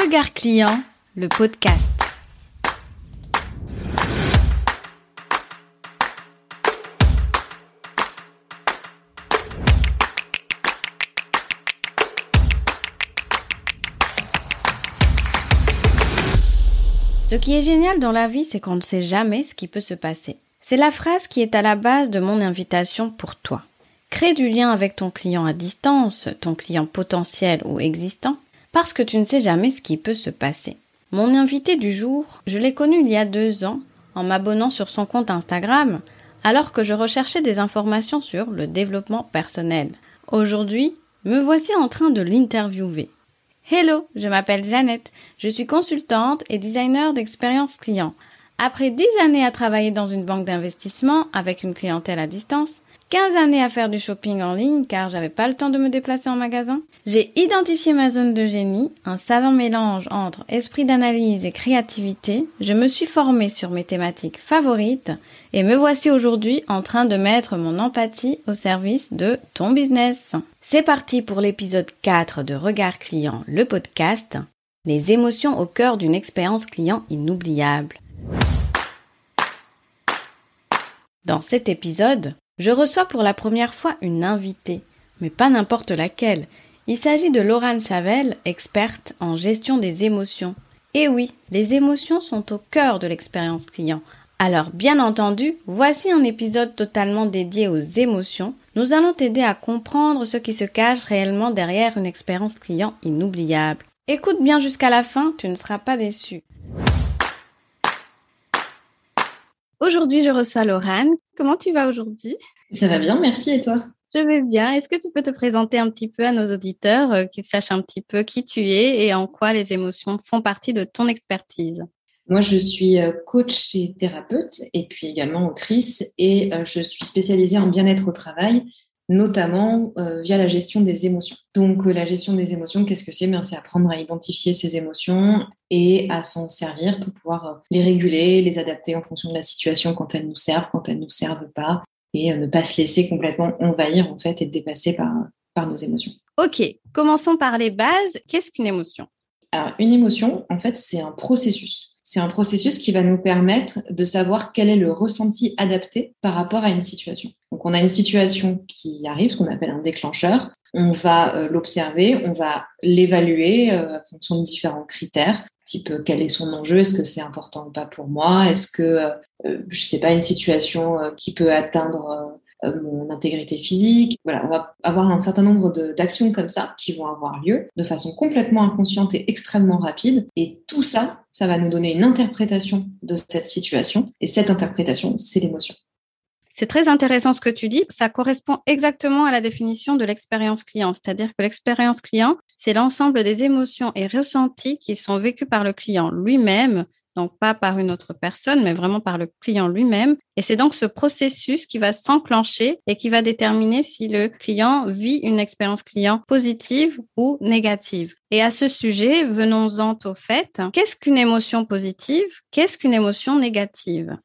Regard client, le podcast. Ce qui est génial dans la vie, c'est qu'on ne sait jamais ce qui peut se passer. C'est la phrase qui est à la base de mon invitation pour toi. Crée du lien avec ton client à distance, ton client potentiel ou existant, parce que tu ne sais jamais ce qui peut se passer. Mon invité du jour, je l'ai connu il y a deux ans en m'abonnant sur son compte Instagram alors que je recherchais des informations sur le développement personnel. Aujourd'hui, me voici en train de l'interviewer. Hello, je m'appelle Jeannette. Je suis consultante et designer d'expérience client. Après 10 années à travailler dans une banque d'investissement avec une clientèle à distance, 15 années à faire du shopping en ligne car j'avais pas le temps de me déplacer en magasin. J'ai identifié ma zone de génie, un savant mélange entre esprit d'analyse et créativité. Je me suis formée sur mes thématiques favorites et me voici aujourd'hui en train de mettre mon empathie au service de ton business. C'est parti pour l'épisode 4 de Regard Client, le podcast. Les émotions au cœur d'une expérience client inoubliable. Dans cet épisode, je reçois pour la première fois une invitée, mais pas n'importe laquelle. Il s'agit de Laurent Chavel, experte en gestion des émotions. Et oui, les émotions sont au cœur de l'expérience client. Alors, bien entendu, voici un épisode totalement dédié aux émotions. Nous allons t'aider à comprendre ce qui se cache réellement derrière une expérience client inoubliable. Écoute bien jusqu'à la fin, tu ne seras pas déçu. Aujourd'hui, je reçois Laurane. Comment tu vas aujourd'hui? Ça va bien, merci. Et toi? Je vais bien. Est-ce que tu peux te présenter un petit peu à nos auditeurs, euh, qu'ils sachent un petit peu qui tu es et en quoi les émotions font partie de ton expertise? Moi, je suis euh, coach et thérapeute et puis également autrice et euh, je suis spécialisée en bien-être au travail notamment euh, via la gestion des émotions. Donc euh, la gestion des émotions, qu'est-ce que c'est? Ben, C'est apprendre à identifier ses émotions et à s'en servir pour pouvoir euh, les réguler, les adapter en fonction de la situation quand elles nous servent, quand elles nous servent pas, et ne pas se laisser complètement envahir en fait et dépasser par, par nos émotions. Ok, commençons par les bases. Qu'est-ce qu'une émotion? Alors, une émotion, en fait, c'est un processus c'est un processus qui va nous permettre de savoir quel est le ressenti adapté par rapport à une situation. On a une situation qui arrive, qu'on appelle un déclencheur. On va euh, l'observer, on va l'évaluer euh, en fonction de différents critères, type euh, quel est son enjeu, est-ce que c'est important ou pas pour moi, est-ce que, je sais pas, une situation qui peut atteindre mon intégrité physique. Voilà, on va avoir un certain nombre d'actions comme ça qui vont avoir lieu de façon complètement inconsciente et extrêmement rapide. Et tout ça, ça va nous donner une interprétation de cette situation. Et cette interprétation, c'est l'émotion. C'est très intéressant ce que tu dis. Ça correspond exactement à la définition de l'expérience client. C'est-à-dire que l'expérience client, c'est l'ensemble des émotions et ressentis qui sont vécus par le client lui-même donc pas par une autre personne, mais vraiment par le client lui-même. Et c'est donc ce processus qui va s'enclencher et qui va déterminer si le client vit une expérience client positive ou négative. Et à ce sujet, venons-en au fait. Qu'est-ce qu'une émotion positive? Qu'est-ce qu'une émotion négative?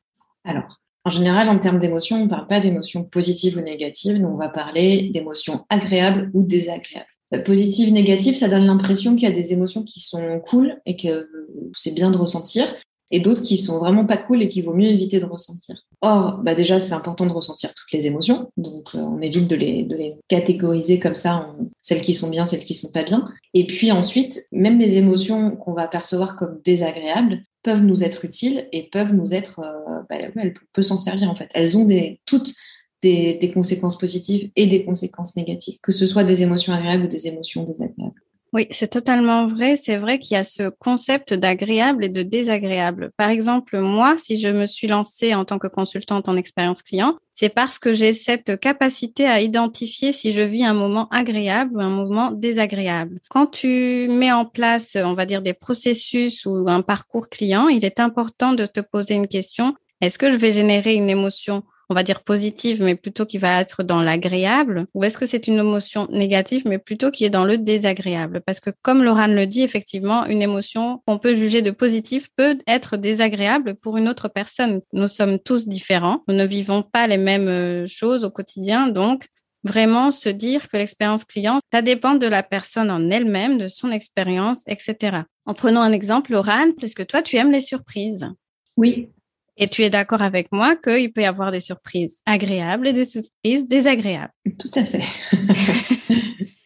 Alors, en général, en termes d'émotions, on ne parle pas d'émotions positives ou négatives, nous on va parler d'émotions agréables ou désagréables. Euh, positive, négative, ça donne l'impression qu'il y a des émotions qui sont cool et que c'est bien de ressentir, et d'autres qui sont vraiment pas cool et qu'il vaut mieux éviter de ressentir. Or, bah déjà, c'est important de ressentir toutes les émotions, donc euh, on évite de les, de les catégoriser comme ça, en celles qui sont bien, celles qui sont pas bien. Et puis ensuite, même les émotions qu'on va percevoir comme désagréables peuvent nous être utiles et peuvent nous être, euh, bah, elles peuvent s'en servir en fait. Elles ont toutes des, conséquences positives et des conséquences négatives, que ce soit des émotions agréables ou des émotions désagréables. Oui, c'est totalement vrai. C'est vrai qu'il y a ce concept d'agréable et de désagréable. Par exemple, moi, si je me suis lancée en tant que consultante en expérience client, c'est parce que j'ai cette capacité à identifier si je vis un moment agréable ou un moment désagréable. Quand tu mets en place, on va dire, des processus ou un parcours client, il est important de te poser une question. Est-ce que je vais générer une émotion on va dire positive, mais plutôt qui va être dans l'agréable Ou est-ce que c'est une émotion négative, mais plutôt qui est dans le désagréable? Parce que comme Laurent le dit, effectivement, une émotion qu'on peut juger de positive peut être désagréable pour une autre personne. Nous sommes tous différents. Nous ne vivons pas les mêmes euh, choses au quotidien. Donc, Vraiment se dire que l'expérience client, ça dépend de la personne en elle-même, de son expérience, etc. En prenant un exemple, Laurent, est-ce que toi, tu aimes les surprises Oui. Et tu es d'accord avec moi qu'il peut y avoir des surprises agréables et des surprises désagréables. Tout à fait.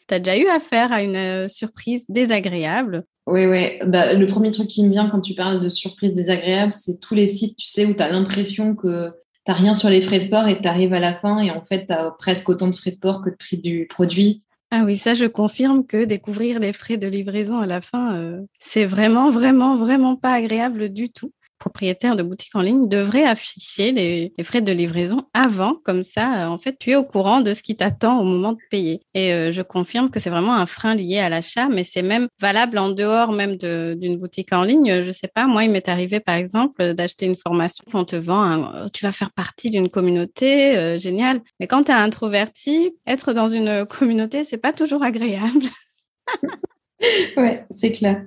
tu as déjà eu affaire à une euh, surprise désagréable? Oui, oui. Bah, le premier truc qui me vient quand tu parles de surprise désagréable, c'est tous les sites, tu sais, où tu as l'impression que tu rien sur les frais de port et tu arrives à la fin et en fait, tu as presque autant de frais de port que de prix du produit. Ah oui, ça, je confirme que découvrir les frais de livraison à la fin, euh, c'est vraiment, vraiment, vraiment pas agréable du tout propriétaire de boutique en ligne devrait afficher les, frais de livraison avant, comme ça, euh, en fait, tu es au courant de ce qui t'attend au moment de payer. Et euh, je confirme que c'est vraiment un frein lié à l'achat, mais c'est même valable en dehors même d'une boutique en ligne. Je sais pas, moi, il m'est arrivé, par exemple, d'acheter une formation. On te vend, tu vas faire partie d'une communauté, euh, génial. Mais quand tu es introverti, être dans une communauté, c'est pas toujours agréable. ouais, c'est clair.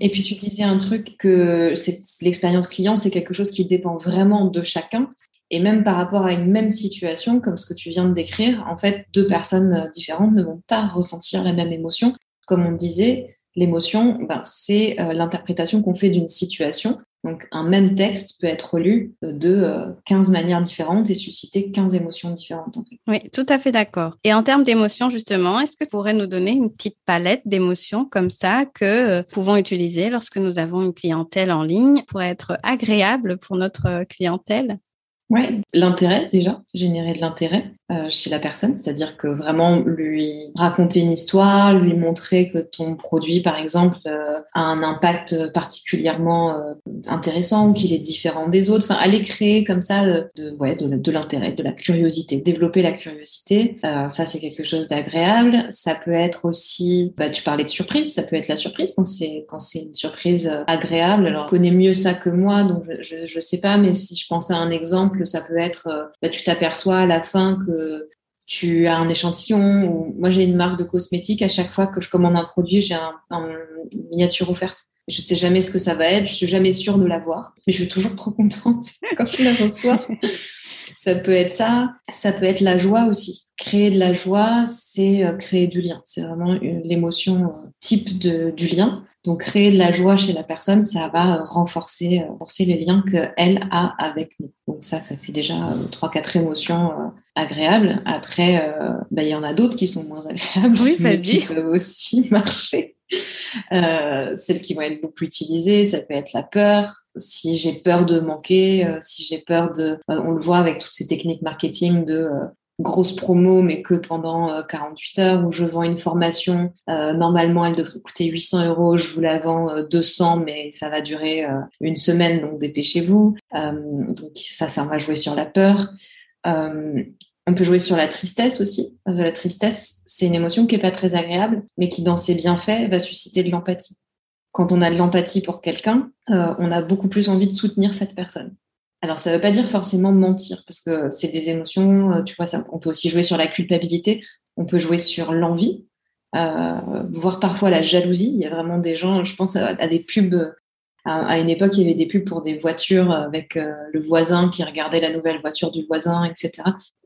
Et puis tu disais un truc que l'expérience client, c'est quelque chose qui dépend vraiment de chacun. Et même par rapport à une même situation, comme ce que tu viens de décrire, en fait, deux personnes différentes ne vont pas ressentir la même émotion. Comme on disait, l'émotion, ben, c'est euh, l'interprétation qu'on fait d'une situation. Donc, un même texte peut être lu euh, de 15 euh, manières différentes et susciter 15 émotions différentes. Oui, tout à fait d'accord. Et en termes d'émotions, justement, est-ce que tu pourrais nous donner une petite palette d'émotions comme ça que nous pouvons utiliser lorsque nous avons une clientèle en ligne pour être agréable pour notre clientèle? Oui, l'intérêt déjà, générer de l'intérêt euh, chez la personne, c'est-à-dire que vraiment lui raconter une histoire, lui montrer que ton produit, par exemple, euh, a un impact particulièrement euh, intéressant ou qu'il est différent des autres. Enfin, aller créer comme ça de, ouais, de, l'intérêt, de la curiosité, développer la curiosité. ça, c'est quelque chose d'agréable. Ça peut être aussi, bah, tu parlais de surprise, ça peut être la surprise quand c'est quand c'est une surprise agréable. Alors, on connaît mieux ça que moi, donc je, je sais pas, mais si je pense à un exemple ça peut être, euh, bah, tu t'aperçois à la fin que tu as un échantillon. moi, j'ai une marque de cosmétiques. À chaque fois que je commande un produit, j'ai un, une miniature offerte. Je sais jamais ce que ça va être. Je suis jamais sûre de l'avoir, mais je suis toujours trop contente quand je la reçois. ça peut être ça. Ça peut être la joie aussi. Créer de la joie, c'est euh, créer du lien. C'est vraiment l'émotion euh, type de, du lien. Donc, créer de la joie chez la personne, ça va euh, renforcer, euh, renforcer les liens qu'elle a avec nous. Donc, ça, ça fait déjà euh, trois, quatre émotions agréables. Après, bah, il y en a d'autres qui sont moins agréables, oui, mais qui peuvent aussi marcher. celles qui vont être beaucoup utilisées, ça peut être la peur. Si j'ai peur de manquer, si j'ai peur de, on le voit avec toutes ces techniques marketing de grosse promo, mais que pendant 48 euh, heures, où je vends une formation. Euh, normalement, elle devrait coûter 800 euros. Je vous la vends 200, euh, mais ça va durer une semaine, donc dépêchez-vous. donc ça, ça va jouer sur la peur. on peut jouer sur la tristesse aussi. La tristesse, c'est une émotion qui est pas très agréable, mais qui, dans ses bienfaits, va susciter de l'empathie. Quand on a de l'empathie pour quelqu'un, on a beaucoup plus envie de soutenir cette personne. Alors, ça ne veut pas dire forcément mentir, parce que c'est des émotions, euh, tu vois, on peut aussi jouer sur la culpabilité, on peut jouer sur l'envie, euh, voire parfois la jalousie. Il y a vraiment des gens, je pense à, des pubs, à, une époque, il y avait des pubs pour des voitures avec euh, le voisin qui regardait la nouvelle voiture du voisin, etc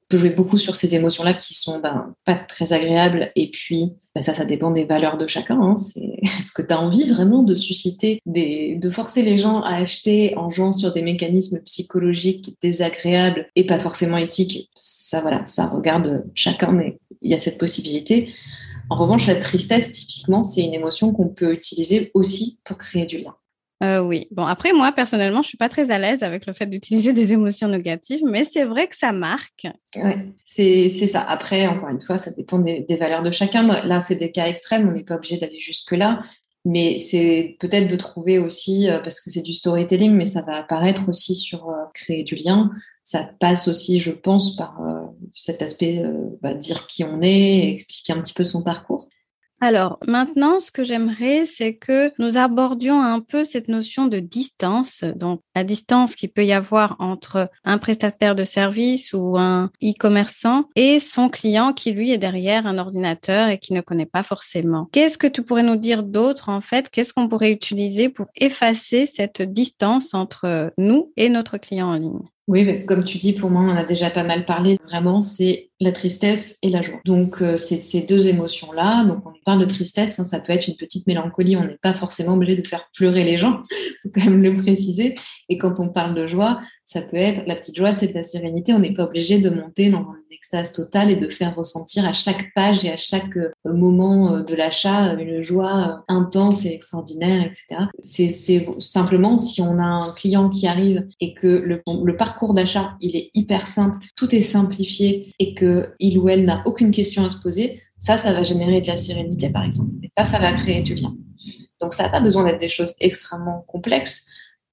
peut jouer beaucoup sur ces émotions-là qui sont ben, pas très agréables. Et puis, ben, ça, ça dépend des valeurs de chacun. Hein. C'est est-ce que tu as envie vraiment de susciter, des, de forcer les gens à acheter en jouant sur des mécanismes psychologiques désagréables et pas forcément éthiques Ça, voilà, ça regarde chacun, mais il y a cette possibilité. En revanche, la tristesse, typiquement, c'est une émotion qu'on peut utiliser aussi pour créer du lien. Euh, oui. Bon, après, moi, personnellement, je suis pas très à l'aise avec le fait d'utiliser des émotions négatives, mais c'est vrai que ça marque. Ouais, c'est ça. Après, encore une fois, ça dépend des, valeurs de chacun. là, c'est des cas extrêmes, on n'est pas obligé d'aller jusque-là. Mais c'est peut-être de trouver aussi, euh, parce que c'est du storytelling, mais ça va apparaître aussi sur euh, créer du lien. Ça passe aussi, je pense, par cet aspect bah, dire qui on est, expliquer un petit peu son parcours. Alors maintenant, ce que j'aimerais, c'est que nous abordions un peu cette notion de distance, donc la distance qu'il peut y avoir entre un prestataire de service ou un e-commerçant et son client qui, lui, est derrière un ordinateur et qui ne connaît pas forcément. Qu'est-ce que tu pourrais nous dire d'autre, en fait? Qu'est-ce qu'on pourrait utiliser pour effacer cette distance entre nous et notre client en ligne? Oui, comme tu dis, pour moi, on en a déjà pas mal parlé. Vraiment, c'est la tristesse et la joie. Donc, euh, c'est ces deux émotions-là. Donc, on parle de tristesse, hein, ça peut être une petite mélancolie. On n'est pas forcément obligé de faire pleurer les gens, faut quand même le préciser. Et quand on parle de joie, ça peut être la petite joie, c'est de la sérénité. On n'est pas obligé de monter dans l'extase totale et de faire ressentir à chaque page et à chaque euh, moment euh, de l'achat une joie intense et extraordinaire, etc. C'est simplement si on a un client qui arrive et que le parcours d'achat, il est hyper simple, tout est simplifié et que il ou elle n'a aucune question à se poser, ça, ça va générer de la sérénité, par exemple. Et ça, ça va créer du lien. Donc, ça n'a pas besoin d'être des choses extrêmement complexes.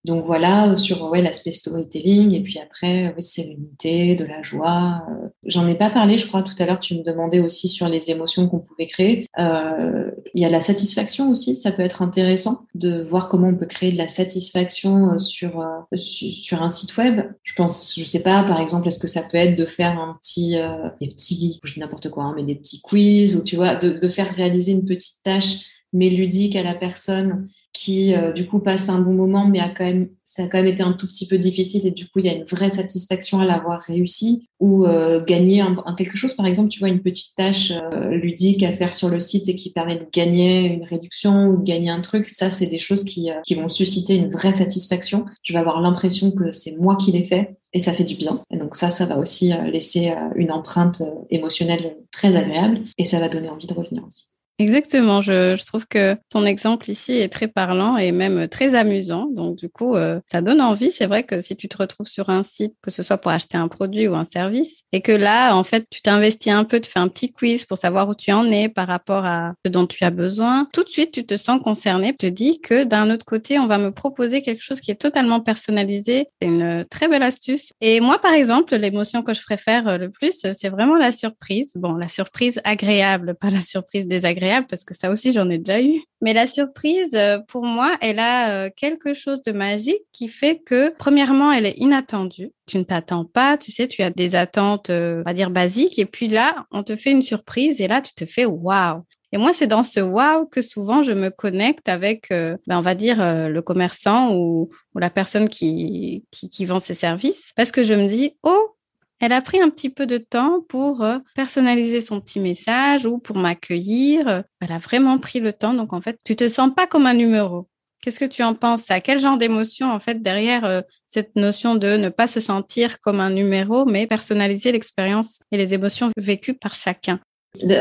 Donc voilà, sur ouais, l'aspect storytelling, et puis après, oui, sérénité, de la joie. Euh, j'en ai pas parlé, je crois, tout à l'heure, tu me demandais aussi sur les émotions qu'on pouvait créer. Euh, il y a la satisfaction aussi, ça peut être intéressant de voir comment on peut créer de la satisfaction euh, sur, sur un site web. Je pense, je sais pas, par exemple, est-ce que ça peut être de faire un petit, des petits, je n'importe quoi, hein, mais des petits quiz, ou tu vois, de, de faire réaliser une petite tâche mais ludique à la personne qui euh, du coup passe un bon moment, mais a quand même, ça a quand même été un tout petit peu difficile et du coup il y a une vraie satisfaction à l'avoir réussi ou euh, gagner un, quelque chose, par exemple, tu vois une petite tâche euh, ludique à faire sur le site et qui permet de gagner une réduction ou de gagner un truc, ça c'est des choses qui, qui vont susciter une vraie satisfaction. Je vais avoir l'impression que c'est moi qui l'ai fait et ça fait du bien. Et donc ça, ça va aussi laisser une empreinte émotionnelle très agréable et ça va donner envie de revenir aussi. Exactement, je, je, trouve que ton exemple ici est très parlant et même très amusant. Donc du coup, euh, ça donne envie. C'est vrai que si tu te retrouves sur un site, que ce soit pour acheter un produit ou un service, et que là, en fait, tu t'investis un peu, tu fais un petit quiz pour savoir où tu en es par rapport à ce dont tu as besoin, tout de suite, tu te sens concerné. Tu te dis que d'un autre côté, on va me proposer quelque chose qui est totalement personnalisé. C'est une très belle astuce. Et moi, par exemple, l'émotion que je préfère le plus, c'est vraiment la surprise. Bon, la surprise agréable, pas la surprise désagréable parce que ça aussi j'en ai déjà eu. Mais la surprise, euh, pour moi, elle a euh, quelque chose de magique qui fait que, premièrement, elle est inattendue. Tu ne t'attends pas, tu sais, tu as des attentes, euh, on va dire, basiques. Et puis là, on te fait une surprise et là, tu te fais waouh. Et moi, c'est dans ce wow que souvent je me connecte avec, ben, on va dire, le commerçant ou, la personne qui, qui, vend ses services, parce que je me dis, oh, elle a pris un petit peu de temps pour euh, personnaliser son petit message ou pour m'accueillir. Elle a vraiment pris le temps. Donc, en fait, tu te sens pas comme un numéro. Qu'est-ce que tu en penses À quel genre d'émotion, en fait, derrière euh, cette notion de ne pas se sentir comme un numéro, mais personnaliser l'expérience et les émotions vécues par chacun?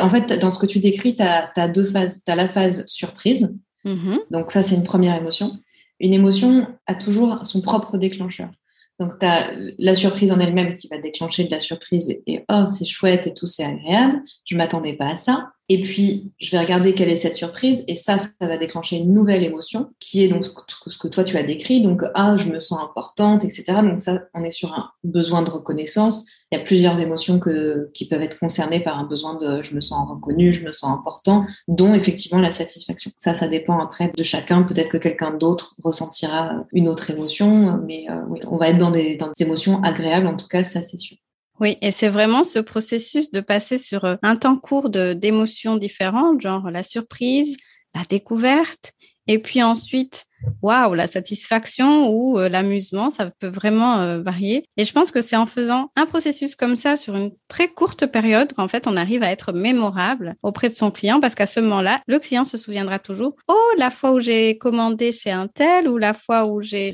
En fait, dans ce que tu décris, tu as, deux phases. Tu as la phase surprise. Mmh Donc, ça, c'est une première émotion. Une émotion a toujours son propre déclencheur. Donc, tu as la surprise en elle-même qui va déclencher de la surprise et, oh, c'est chouette et tout, c'est agréable. Je m'attendais pas à ça. Et puis, je vais regarder quelle est cette surprise et ça, ça va déclencher une nouvelle émotion qui est donc ce que toi tu as décrit. Donc, ah, je me sens importante, etc. Donc, ça, on est sur un besoin de reconnaissance. Il y a plusieurs émotions que, qui peuvent être concernées par un besoin de je me sens reconnu, je me sens important, dont effectivement la satisfaction. Ça, ça dépend après de chacun. Peut-être que quelqu'un d'autre ressentira une autre émotion, mais euh, oui, on va être dans des, dans des émotions agréables, en tout cas, ça c'est sûr. Oui, et c'est vraiment ce processus de passer sur euh, un temps court d'émotions différentes, genre la surprise, la découverte, et puis ensuite waouh, la satisfaction ou euh, l'amusement, ça peut vraiment euh, varier. Et je pense que c'est en faisant un processus comme ça sur une très courte période qu'en fait on arrive à être mémorable auprès de son client parce qu'à ce moment-là, le client se souviendra toujours, oh, la fois où j'ai commandé chez un tel ou la fois où j'ai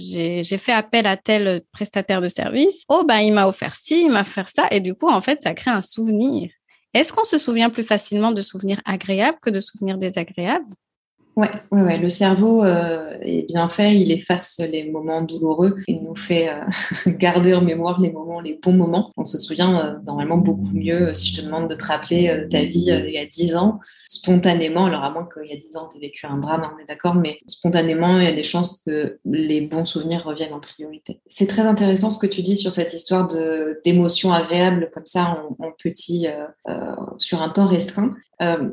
fait appel à tel prestataire de service, oh, ben il m'a offert ci, il m'a offert ça. Et du coup, en fait, ça crée un souvenir. Est-ce qu'on se souvient plus facilement de souvenirs agréables que de souvenirs désagréables? Ouais, ouais, ouais, le cerveau euh, est bien fait, il efface les moments douloureux, il nous fait euh, garder en mémoire les moments, les bons moments. On se souvient euh, normalement beaucoup mieux si je te demande de te rappeler ta vie il y a 10 ans, spontanément, alors à moins qu'il y a 10 ans tu aies vécu un drame, on est d'accord, mais spontanément, il y a des chances que les bons souvenirs reviennent en priorité. C'est très intéressant ce que tu dis sur cette histoire d'émotions agréables comme ça en petit sur un temps restreint.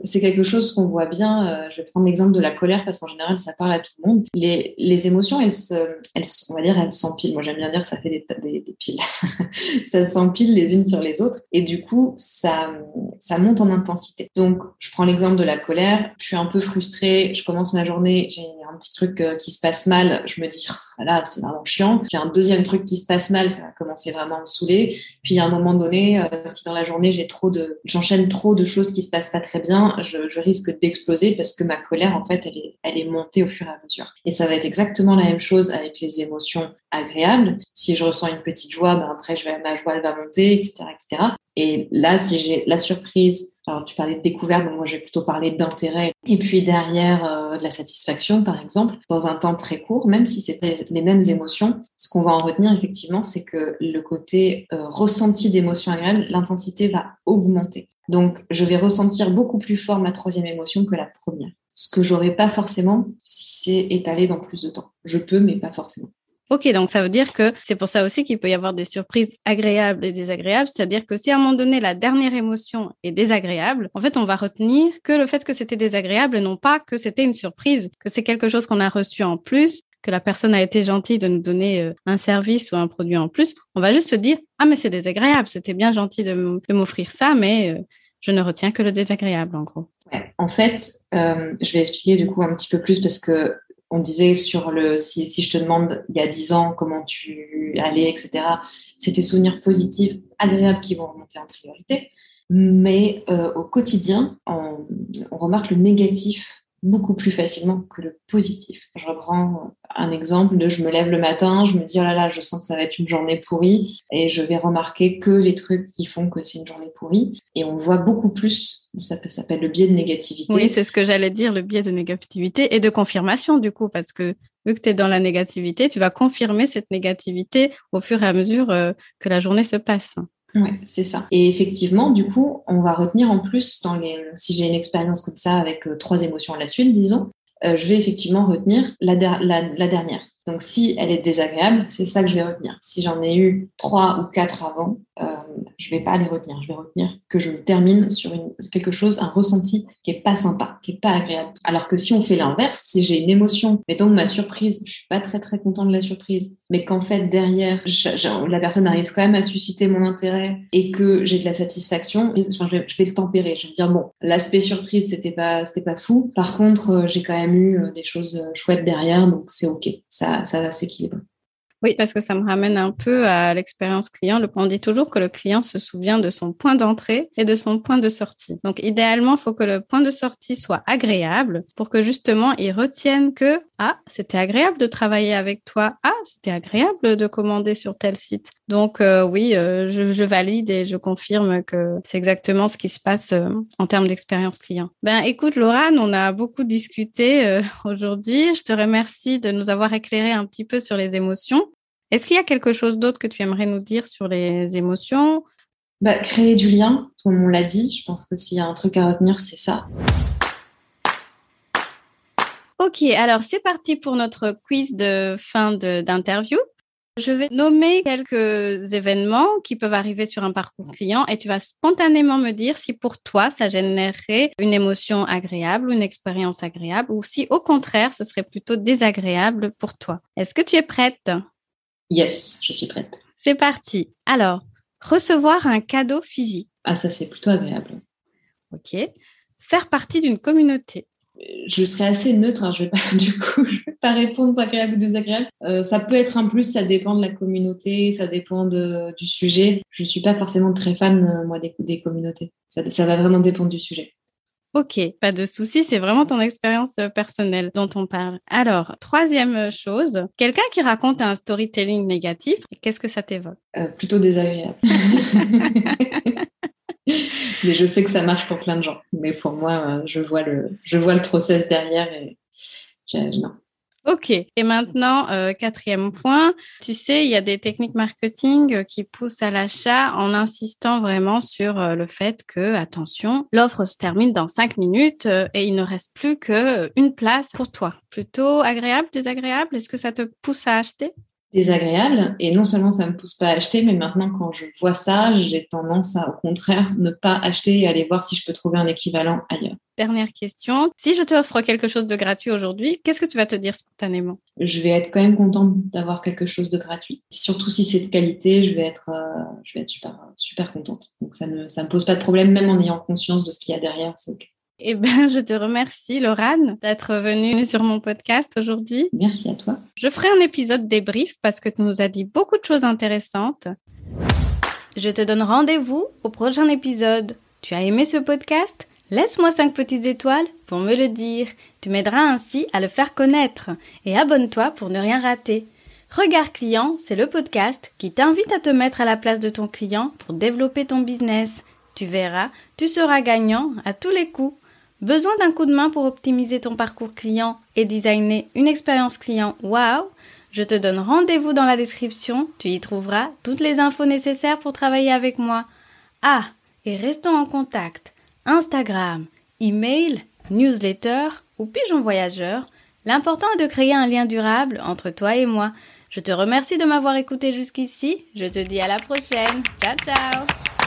c'est quelque chose qu'on voit bien, je vais prendre l'exemple de la la colère parce qu'en général, ça parle à tout le monde. Les, les émotions, elles, se, elles, on va dire, elles s'empilent. Moi, j'aime bien dire que ça fait des, des, des piles. ça s'empile les unes sur les autres. Et du coup, ça, ça monte en intensité. Donc, je prends l'exemple de la colère. Je suis un peu frustrée. Je commence ma journée. J'ai un petit truc euh, qui se passe mal. Je me dis, voilà, c'est vraiment chiant. J'ai un deuxième truc qui se passe mal. Ça va commencer vraiment à me saouler. Puis, à un moment donné, euh, si dans la journée, j'ai trop de, j'enchaîne trop de choses qui se passent pas très bien, je, je risque d'exploser parce que ma colère, en fait, elle est, elle est montée au fur et à mesure. Et ça va être exactement la même chose avec les émotions agréables. Si je ressens une petite joie, ben après, je vais, ma joie, elle va monter, etc., etc. Et là, si j'ai la surprise, alors tu parlais de découverte, donc moi j'ai plutôt parlé d'intérêt, et puis derrière euh, de la satisfaction, par exemple, dans un temps très court, même si c'est les mêmes émotions, ce qu'on va en retenir effectivement, c'est que le côté euh, ressenti d'émotions agréables, l'intensité va augmenter. Donc, je vais ressentir beaucoup plus fort ma troisième émotion que la première. Ce que j'aurais pas forcément si c'est étalé dans plus de temps. Je peux, mais pas forcément. Ok, donc ça veut dire que c'est pour ça aussi qu'il peut y avoir des surprises agréables et désagréables. C'est-à-dire que si à un moment donné, la dernière émotion est désagréable, en fait, on va retenir que le fait que c'était désagréable non pas que c'était une surprise, que c'est quelque chose qu'on a reçu en plus, que la personne a été gentille de nous donner euh, un service ou un produit en plus. On va juste se dire, ah, mais c'est désagréable, c'était bien gentil de m'offrir ça, mais euh, je ne retiens que le désagréable, en gros. Ouais. En fait, euh, je vais expliquer du coup un petit peu plus parce que on disait sur le si, je te demande il y a dix ans comment tu allais, etc., c'est tes souvenirs positifs, agréables qui vont remonter en priorité. Mais euh, au quotidien, on, remarque le négatif beaucoup plus facilement que le positif. Je reprends un exemple de je me lève le matin, je me dis oh là là, je sens que ça va être une journée pourrie et je vais remarquer que les trucs qui font que c'est une journée pourrie et on voit beaucoup plus, ça s'appelle le biais de négativité. Oui, c'est ce que j'allais dire, le biais de négativité et de confirmation du coup parce que vu que tu es dans la négativité, tu vas confirmer cette négativité au fur et à mesure euh, que la journée se passe. Ouais, c'est ça. Et effectivement, du coup, on va retenir en plus dans les, si j'ai une expérience comme ça avec euh, trois émotions à la suite, disons, euh, je vais effectivement retenir la, la, la, dernière. Donc, si elle est désagréable, c'est ça que je vais retenir. Si j'en ai eu trois ou quatre avant, euh, je vais pas les retenir. Je vais retenir que je termine sur quelque chose, un ressenti qui est pas sympa, qui est pas agréable. Alors que si on fait l'inverse, si j'ai une émotion, mettons ma surprise, je suis pas très très content de la surprise, mais qu'en fait derrière, la personne arrive quand même à susciter mon intérêt et que j'ai de la satisfaction, je, vais, le tempérer. Je vais me dire bon, l'aspect surprise c'était pas pas fou. Par contre, euh, j'ai quand même eu euh, des choses euh, chouettes derrière, donc c'est ok. Ça Oui, parce que ça me ramène un peu à l'expérience client. On dit toujours que le client se souvient de son point d'entrée et de son point de sortie. Donc, idéalement, il faut que le point de sortie soit agréable pour que justement, il retienne que, ah, c'était agréable de travailler avec toi. Ah, c'était agréable de commander sur tel site. Donc, euh, oui, euh, je, je, valide et je confirme que c'est exactement ce qui se passe euh, en termes d'expérience client. Ben, écoute, Laurane, on a beaucoup discuté aujourd'hui. Je te remercie de nous avoir éclairé un petit peu sur les émotions. Est-ce qu'il y a quelque chose d'autre que tu aimerais nous dire sur les émotions? Bah, Créer du lien, comme on l'a dit. Je pense que s'il y a un truc à retenir, c'est ça. Ok, alors c'est parti pour notre quiz de fin d'interview. Je vais nommer quelques événements qui peuvent arriver sur un parcours client et tu vas spontanément me dire si pour toi ça générerait une émotion agréable ou une expérience agréable ou si au contraire ce serait plutôt désagréable pour toi. Est-ce que tu es prête? Yes, je suis prête. C'est parti. Alors, recevoir un cadeau physique. Ah, ça, c'est plutôt agréable. Ok. Faire partie d'une communauté. Je serais assez neutre, hein, je vais pas, du coup, je vais pas répondre agréable ou désagréable. Euh, ça peut être un plus, ça dépend de la communauté, ça dépend de, du sujet. Je suis pas forcément très fan, euh, moi, des, des communautés. Ça, ça va vraiment dépendre du sujet. Ok, pas de souci, c'est vraiment ton expérience euh, personnelle dont on parle. Alors, troisième chose, quelqu'un qui raconte un storytelling négatif, qu'est-ce que ça t'évoque? Euh, Plutôt désagréable. Mais je sais que ça marche pour plein de gens. Mais pour moi, je vois le, je process derrière et non. Ok. Et maintenant, euh, quatrième point, tu sais, il y a des techniques marketing euh, qui poussent à l'achat en insistant vraiment sur euh, le fait que, attention, l'offre se termine dans cinq minutes et il ne reste plus qu'une place pour toi. Plutôt agréable, désagréable? Est-ce que ça te pousse à acheter? Désagréable et non seulement ça me pousse pas à acheter mais maintenant quand je vois ça j'ai tendance à au contraire ne pas acheter et aller voir si je peux trouver un équivalent ailleurs Dernière question. Si je t'offre quelque chose de gratuit aujourd'hui, qu'est-ce que tu vas te dire spontanément? Je vais être quand même contente d'avoir quelque chose de gratuit. Surtout si c'est de qualité, je vais être, euh, je vais être super, super contente. Donc ça ne ça me pose pas de problème, même en ayant conscience de ce qu'il y a derrière, c'est OK. Eh bien, je te remercie, Laurane, d'être venue sur mon podcast aujourd'hui. Merci à toi. Je ferai un épisode débrief parce que tu nous as dit beaucoup de choses intéressantes. Je te donne rendez-vous au prochain épisode. Tu as aimé ce podcast? Laisse-moi 5 petites étoiles pour me le dire. Tu m'aideras ainsi à le faire connaître. Et abonne-toi pour ne rien rater. Regard client, c'est le podcast qui t'invite à te mettre à la place de ton client pour développer ton business. Tu verras, tu seras gagnant à tous les coups. Besoin d'un coup de main pour optimiser ton parcours client et designer une expérience client? Wow Je te donne rendez-vous dans la description, tu y trouveras toutes les infos nécessaires pour travailler avec moi. Ah, et restons en contact. Instagram, email, newsletter ou pigeon voyageur, l'important est de créer un lien durable entre toi et moi. Je te remercie de m'avoir écouté jusqu'ici. Je te dis à la prochaine. Ciao ciao